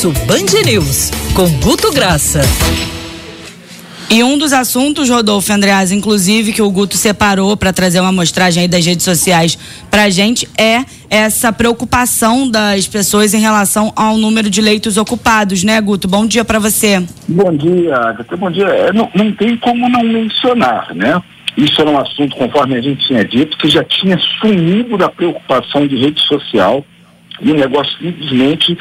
Almoço Band News, com Guto Graça. E um dos assuntos, Rodolfo Andreas, inclusive, que o Guto separou para trazer uma amostragem aí das redes sociais para a gente, é essa preocupação das pessoas em relação ao número de leitos ocupados, né, Guto? Bom dia para você. Bom dia, Agatha. Bom dia. É, não, não tem como não mencionar, né? Isso era um assunto, conforme a gente tinha dito, que já tinha sumido da preocupação de rede social e o negócio simplesmente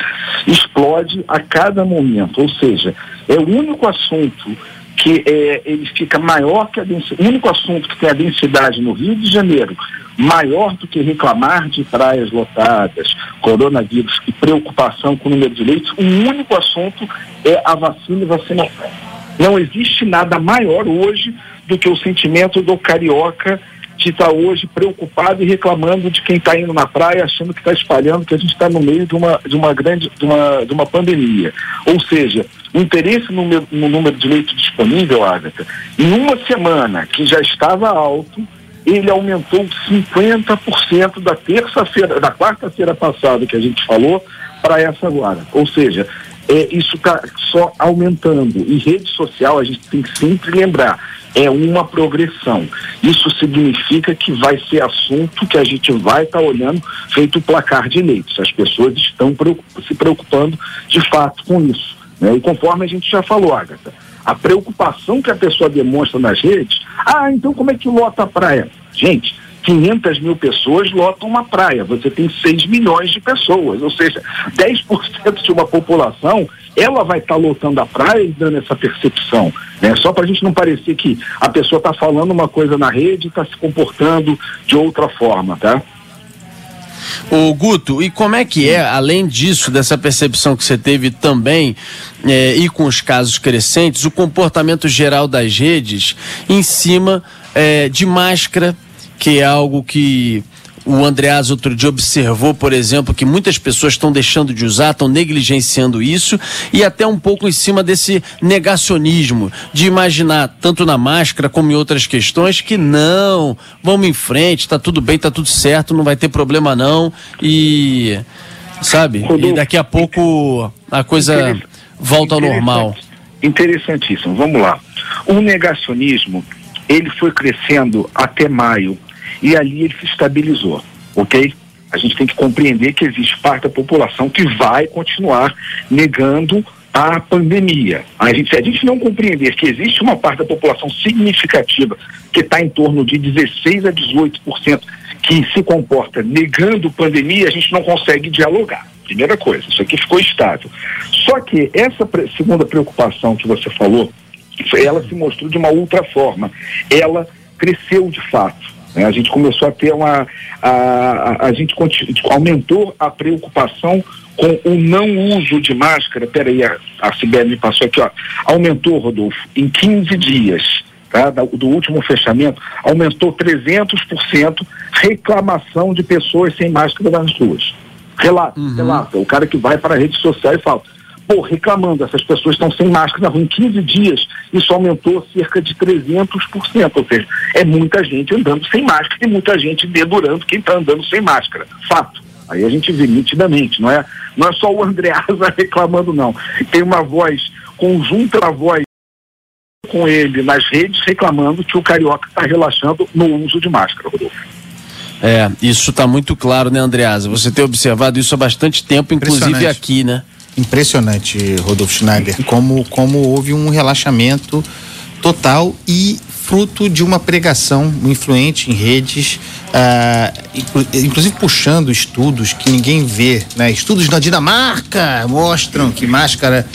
explode a cada momento. Ou seja, é o único assunto que é, ele fica maior que a densidade, o único assunto que tem a densidade no Rio de Janeiro maior do que reclamar de praias lotadas, coronavírus e preocupação com o número de leitos, o único assunto é a vacina e vacinação. Não existe nada maior hoje do que o sentimento do carioca de estar hoje preocupado e reclamando de quem está indo na praia, achando que está espalhando, que a gente está no meio de uma, de uma grande, de uma, de uma pandemia. Ou seja, o interesse no, no número de leitos disponível, Agatha, em uma semana que já estava alto, ele aumentou 50% da terça-feira, da quarta-feira passada que a gente falou, para essa agora. Ou seja, é, isso está só aumentando. E rede social, a gente tem que sempre lembrar, é uma progressão. Isso significa que vai ser assunto que a gente vai estar tá olhando feito o placar de leitos. As pessoas estão se preocupando de fato com isso. Né? E conforme a gente já falou, Agatha, a preocupação que a pessoa demonstra nas redes, ah, então como é que lota a praia? Gente, 500 mil pessoas lotam uma praia, você tem 6 milhões de pessoas, ou seja, 10% de uma população, ela vai estar tá lotando a praia e dando essa percepção, né? Só para a gente não parecer que a pessoa está falando uma coisa na rede e está se comportando de outra forma, tá? O Guto, e como é que é, além disso, dessa percepção que você teve também, é, e com os casos crescentes, o comportamento geral das redes em cima é, de máscara, que é algo que o Andreas outro dia observou, por exemplo, que muitas pessoas estão deixando de usar, estão negligenciando isso e até um pouco em cima desse negacionismo de imaginar, tanto na máscara como em outras questões, que não, vamos em frente, está tudo bem, está tudo certo, não vai ter problema não e sabe? E daqui a pouco a coisa volta ao normal. Interessantíssimo. Vamos lá. O negacionismo ele foi crescendo até maio e ali ele se estabilizou, ok? A gente tem que compreender que existe parte da população que vai continuar negando a pandemia. A gente, se a gente não compreender que existe uma parte da população significativa que está em torno de 16 a 18% que se comporta negando pandemia, a gente não consegue dialogar. Primeira coisa, isso aqui ficou estável. Só que essa segunda preocupação que você falou, ela se mostrou de uma outra forma. Ela cresceu de fato. Né? A gente começou a ter uma. A, a, a gente aumentou a preocupação com o não uso de máscara. Peraí, a, a Sibeli me passou aqui, ó. Aumentou, Rodolfo, em 15 dias. Tá, do último fechamento, aumentou 300% reclamação de pessoas sem máscara nas ruas. Relata, uhum. relata. O cara que vai para a rede social e fala: pô, reclamando, essas pessoas estão sem máscara na rua. Em 15 dias, isso aumentou cerca de 300%, ou seja, é muita gente andando sem máscara e muita gente dedurando quem está andando sem máscara. Fato. Aí a gente vê nitidamente, não é, não é só o Andreasa reclamando, não. Tem uma voz conjunta a voz com ele nas redes reclamando que o carioca está relaxando no uso de máscara, Rodolfo. É, isso está muito claro, né, Andreasa? Você tem observado isso há bastante tempo, inclusive aqui, né? Impressionante, Rodolfo Schneider, como, como houve um relaxamento total e fruto de uma pregação influente em redes, ah, inclusive puxando estudos que ninguém vê, né? Estudos da Dinamarca mostram que máscara,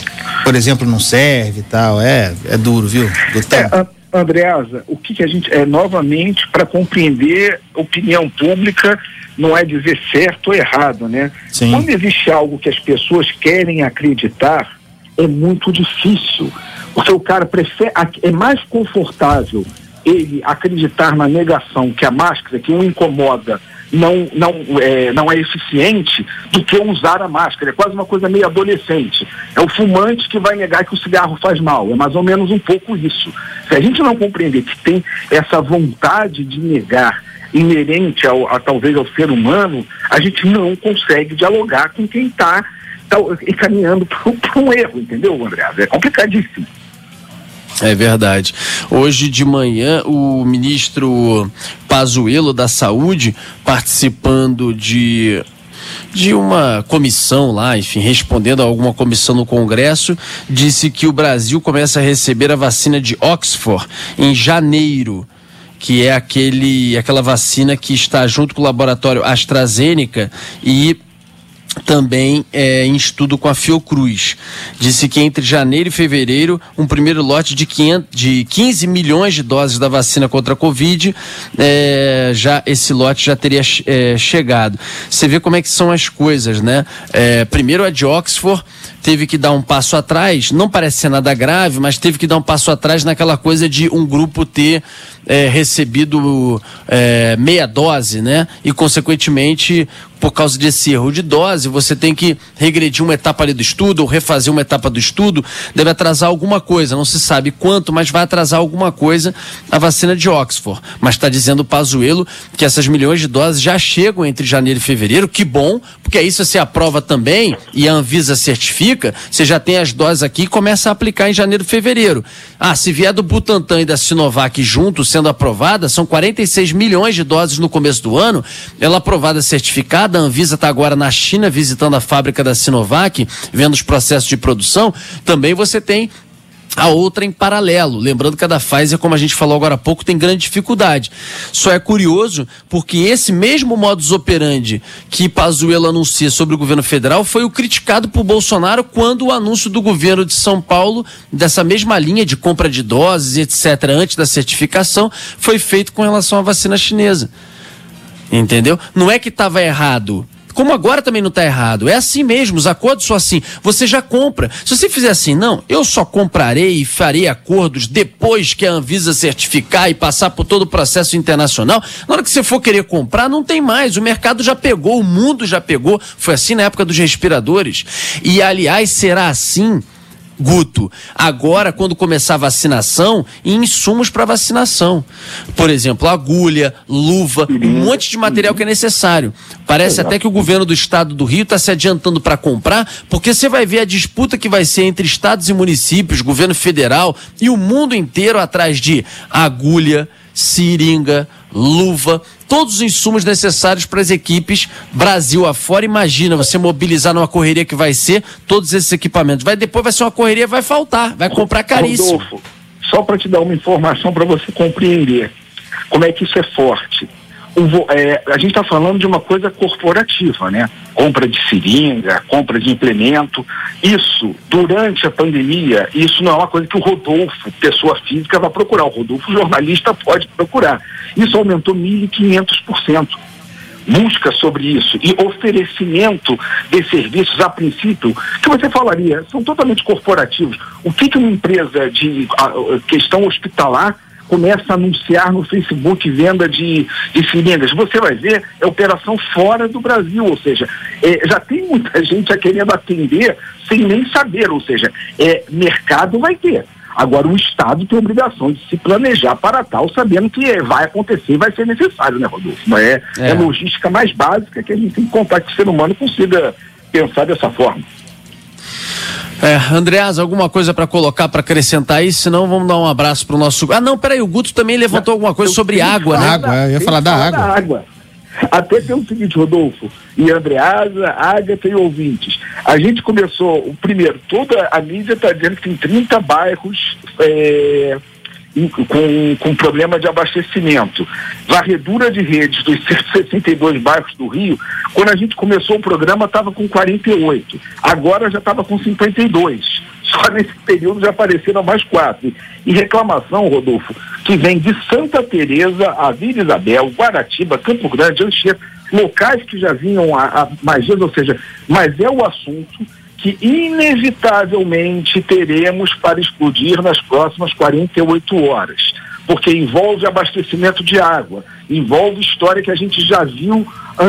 por exemplo, não serve e tal. É, é duro, viu? É, Andreasa, o que, que a gente é novamente para compreender opinião pública não é dizer certo ou errado, né? Sim. Quando existe algo que as pessoas querem acreditar, é muito difícil. Porque o cara prefere, é mais confortável ele acreditar na negação que a máscara que o incomoda não, não, é, não é eficiente do que usar a máscara. É quase uma coisa meio adolescente. É o fumante que vai negar que o cigarro faz mal. É mais ou menos um pouco isso. Se a gente não compreender que tem essa vontade de negar inerente ao, a, talvez ao ser humano, a gente não consegue dialogar com quem está está encaminhando para um erro, entendeu, André? É complicadíssimo. É verdade. Hoje de manhã, o ministro Pazuello da Saúde, participando de de uma comissão lá, enfim, respondendo a alguma comissão no Congresso, disse que o Brasil começa a receber a vacina de Oxford em janeiro que é aquele, aquela vacina que está junto com o laboratório AstraZeneca e também é, em estudo com a Fiocruz. Disse que entre janeiro e fevereiro, um primeiro lote de, 500, de 15 milhões de doses da vacina contra a Covid, é, já esse lote já teria é, chegado. Você vê como é que são as coisas, né? Primeiro a de Oxford teve que dar um passo atrás, não parece ser nada grave, mas teve que dar um passo atrás naquela coisa de um grupo ter recebido meia dose, né? E, consequentemente, por causa desse erro de dose, você tem que regredir uma etapa ali do estudo ou refazer uma etapa do estudo, deve atrasar alguma coisa, não se sabe quanto, mas vai atrasar alguma coisa a vacina de Oxford. Mas está dizendo o Pazuello que essas milhões de doses já chegam entre janeiro e fevereiro, que bom, porque aí se você aprova também e a Anvisa certifica, você já tem as doses aqui e começa a aplicar em janeiro e fevereiro. Ah, se vier do Butantan e da Sinovac juntos, sendo aprovada, são 46 milhões de doses no começo do ano. Ela aprovada, certificada. A Anvisa está agora na China visitando a fábrica da Sinovac, vendo os processos de produção. Também você tem a outra em paralelo. Lembrando que a da Pfizer, como a gente falou agora há pouco, tem grande dificuldade. Só é curioso porque esse mesmo modus operandi que Pazuello anuncia sobre o governo federal foi o criticado por Bolsonaro quando o anúncio do governo de São Paulo, dessa mesma linha de compra de doses, etc., antes da certificação, foi feito com relação à vacina chinesa. Entendeu? Não é que estava errado como agora também não está errado. É assim mesmo, os acordos são assim. Você já compra. Se você fizer assim, não, eu só comprarei e farei acordos depois que a Anvisa certificar e passar por todo o processo internacional. Na hora que você for querer comprar, não tem mais. O mercado já pegou, o mundo já pegou. Foi assim na época dos respiradores. E aliás, será assim Guto, agora quando começar a vacinação, insumos para vacinação. Por exemplo, agulha, luva, um monte de material que é necessário. Parece até que o governo do estado do Rio está se adiantando para comprar, porque você vai ver a disputa que vai ser entre estados e municípios, governo federal e o mundo inteiro atrás de agulha, seringa, luva, todos os insumos necessários para as equipes Brasil afora. Imagina você mobilizar numa correria que vai ser todos esses equipamentos. Vai depois vai ser uma correria, vai faltar, vai comprar caríssimo. Rodolfo, só para te dar uma informação para você compreender como é que isso é forte é, a gente está falando de uma coisa corporativa, né? Compra de seringa, compra de implemento. Isso, durante a pandemia, isso não é uma coisa que o Rodolfo, pessoa física, vai procurar. O Rodolfo, jornalista, pode procurar. Isso aumentou 1.500%. Busca sobre isso e oferecimento de serviços, a princípio, que você falaria, são totalmente corporativos. O que, que uma empresa de a, questão hospitalar começa a anunciar no Facebook venda de, de seringas. Você vai ver, é operação fora do Brasil, ou seja, é, já tem muita gente a querendo atender sem nem saber, ou seja, é, mercado vai ter. Agora, o Estado tem a obrigação de se planejar para tal, sabendo que vai acontecer e vai ser necessário, né, Rodolfo? É, é. é logística mais básica que a gente tem que contar que o ser humano consiga pensar dessa forma. É, Andreas, alguma coisa para colocar, para acrescentar aí? Senão vamos dar um abraço para o nosso. Ah, não, peraí, o Guto também levantou alguma coisa sobre água, né? Água, eu ia falar da água. da água. Até tem o seguinte, Rodolfo, e Andreasa, Agatha e ouvintes. A gente começou, o primeiro, toda a mídia está dizendo que tem 30 bairros é, com, com problema de abastecimento. Varredura de redes dos 162 bairros do Rio, quando a gente começou o programa estava com 48, agora já estava com 52. Só nesse período já apareceram mais quatro. E reclamação, Rodolfo, que vem de Santa Teresa, a Vila Isabel, Guaratiba, Campo Grande, Anchieta, locais que já vinham há, mais dias, ou seja, mas é o assunto que inevitavelmente teremos para explodir nas próximas 48 horas, porque envolve abastecimento de água, envolve história que a gente já viu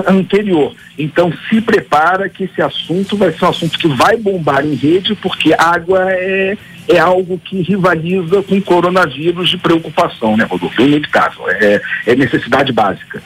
anterior. Então se prepara que esse assunto vai ser um assunto que vai bombar em rede, porque água é, é algo que rivaliza com coronavírus de preocupação, né, Rodolfo? É inevitável, é, é necessidade básica.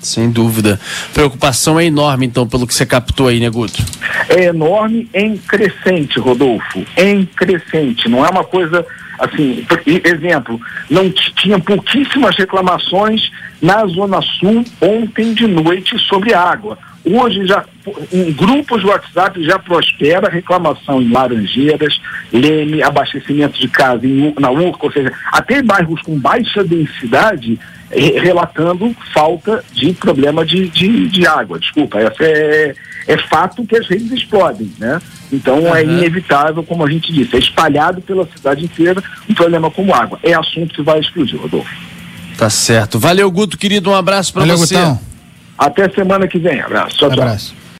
Sem dúvida. Preocupação é enorme, então, pelo que você captou aí, né, Guto? É enorme em crescente, Rodolfo. Em crescente. Não é uma coisa assim. Exemplo, não tinha pouquíssimas reclamações na Zona Sul ontem de noite sobre água. Hoje já em grupos de WhatsApp já prospera reclamação em Laranjeiras, Leme, abastecimento de casa em na Urca, ou seja, até bairros com baixa densidade relatando falta de problema de, de, de água. Desculpa, essa é, é fato que as redes explodem, né? Então é Uhum. inevitável, como a gente disse, é espalhado pela cidade inteira um problema como água. É assunto que vai explodir, Rodolfo. Tá certo. Valeu, Guto, querido. Um abraço Valeu, você. Gutão. Até semana que vem. Abraço. Tchau, tchau. Abraço.